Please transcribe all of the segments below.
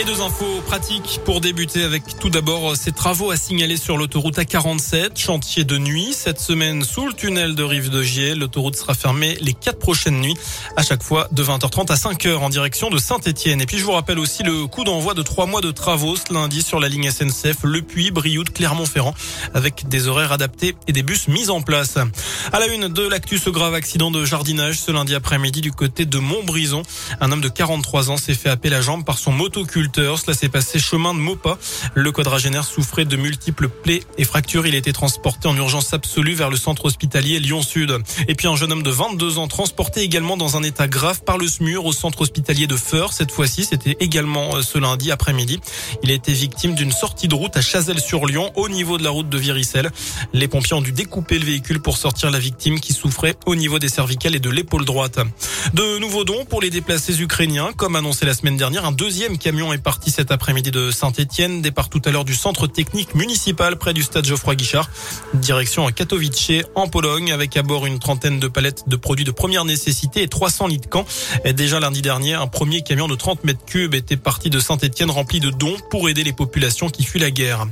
Et deux infos pratiques pour débuter avec tout d'abord ces travaux à signaler sur l'autoroute A47, chantier de nuit. Cette semaine, sous le tunnel de Rive de Gier, l'autoroute sera fermée les quatre prochaines nuits, à chaque fois de 20h30 à 5h en direction de Saint-Etienne. Et puis je vous rappelle aussi le coup d'envoi de trois mois de travaux ce lundi sur la ligne SNCF Le Puy, Brioude, Clermont-Ferrand, avec des horaires adaptés et des bus mis en place. À la une de l'actu, ce grave accident de jardinage ce lundi après-midi du côté de Montbrison. Un homme de 43 ans s'est fait happer la jambe par son cela s'est passé chemin de Maupas. Le quadragénaire souffrait de multiples plaies et fractures. Il a été transporté en urgence absolue vers le centre hospitalier Lyon-Sud. Et puis un jeune homme de 22 ans transporté également dans un état grave par le SMUR au centre hospitalier de Feur. Cette fois-ci, c'était également euh, ce lundi après-midi. Il a été victime d'une sortie de route à Chazelles-sur-Lyon au niveau de la route de Viricelle. Les pompiers ont dû découper le véhicule pour sortir la victime qui souffrait au niveau des cervicales et de l'épaule droite. De nouveaux dons pour les déplacés ukrainiens. Comme annoncé la semaine dernière, un deuxième camion est parti cet après-midi de Saint-Etienne, départ tout à l'heure du centre technique municipal près du stade Geoffroy Guichard. Direction à Katowice en Pologne avec à bord une trentaine de palettes de produits de première nécessité et 300 litres de camp. Déjà lundi dernier, un premier camion de 30 mètres cubes était parti de Saint-Etienne rempli de dons pour aider les populations qui fuient la guerre.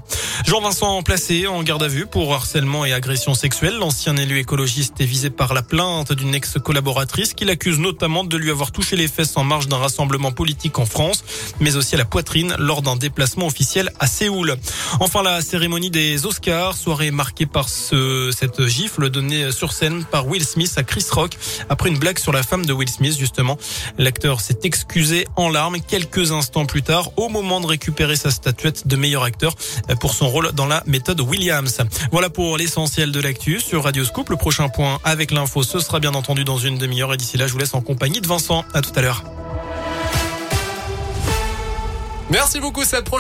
Jean-Vincent placé en garde à vue pour harcèlement et agression sexuelle. L'ancien élu écologiste est visé par la plainte d'une ex-collaboratrice qui l'accuse notamment de lui avoir touché les fesses en marge d'un rassemblement politique en France, mais à la poitrine lors d'un déplacement officiel à Séoul. Enfin, la cérémonie des Oscars, soirée marquée par ce, cette gifle donnée sur scène par Will Smith à Chris Rock après une blague sur la femme de Will Smith, justement. L'acteur s'est excusé en larmes quelques instants plus tard au moment de récupérer sa statuette de meilleur acteur pour son rôle dans la méthode Williams. Voilà pour l'essentiel de l'actu sur Radio Scoop. Le prochain point avec l'info, ce sera bien entendu dans une demi-heure et d'ici là, je vous laisse en compagnie de Vincent. À tout à l'heure. Merci beaucoup, cette prochaine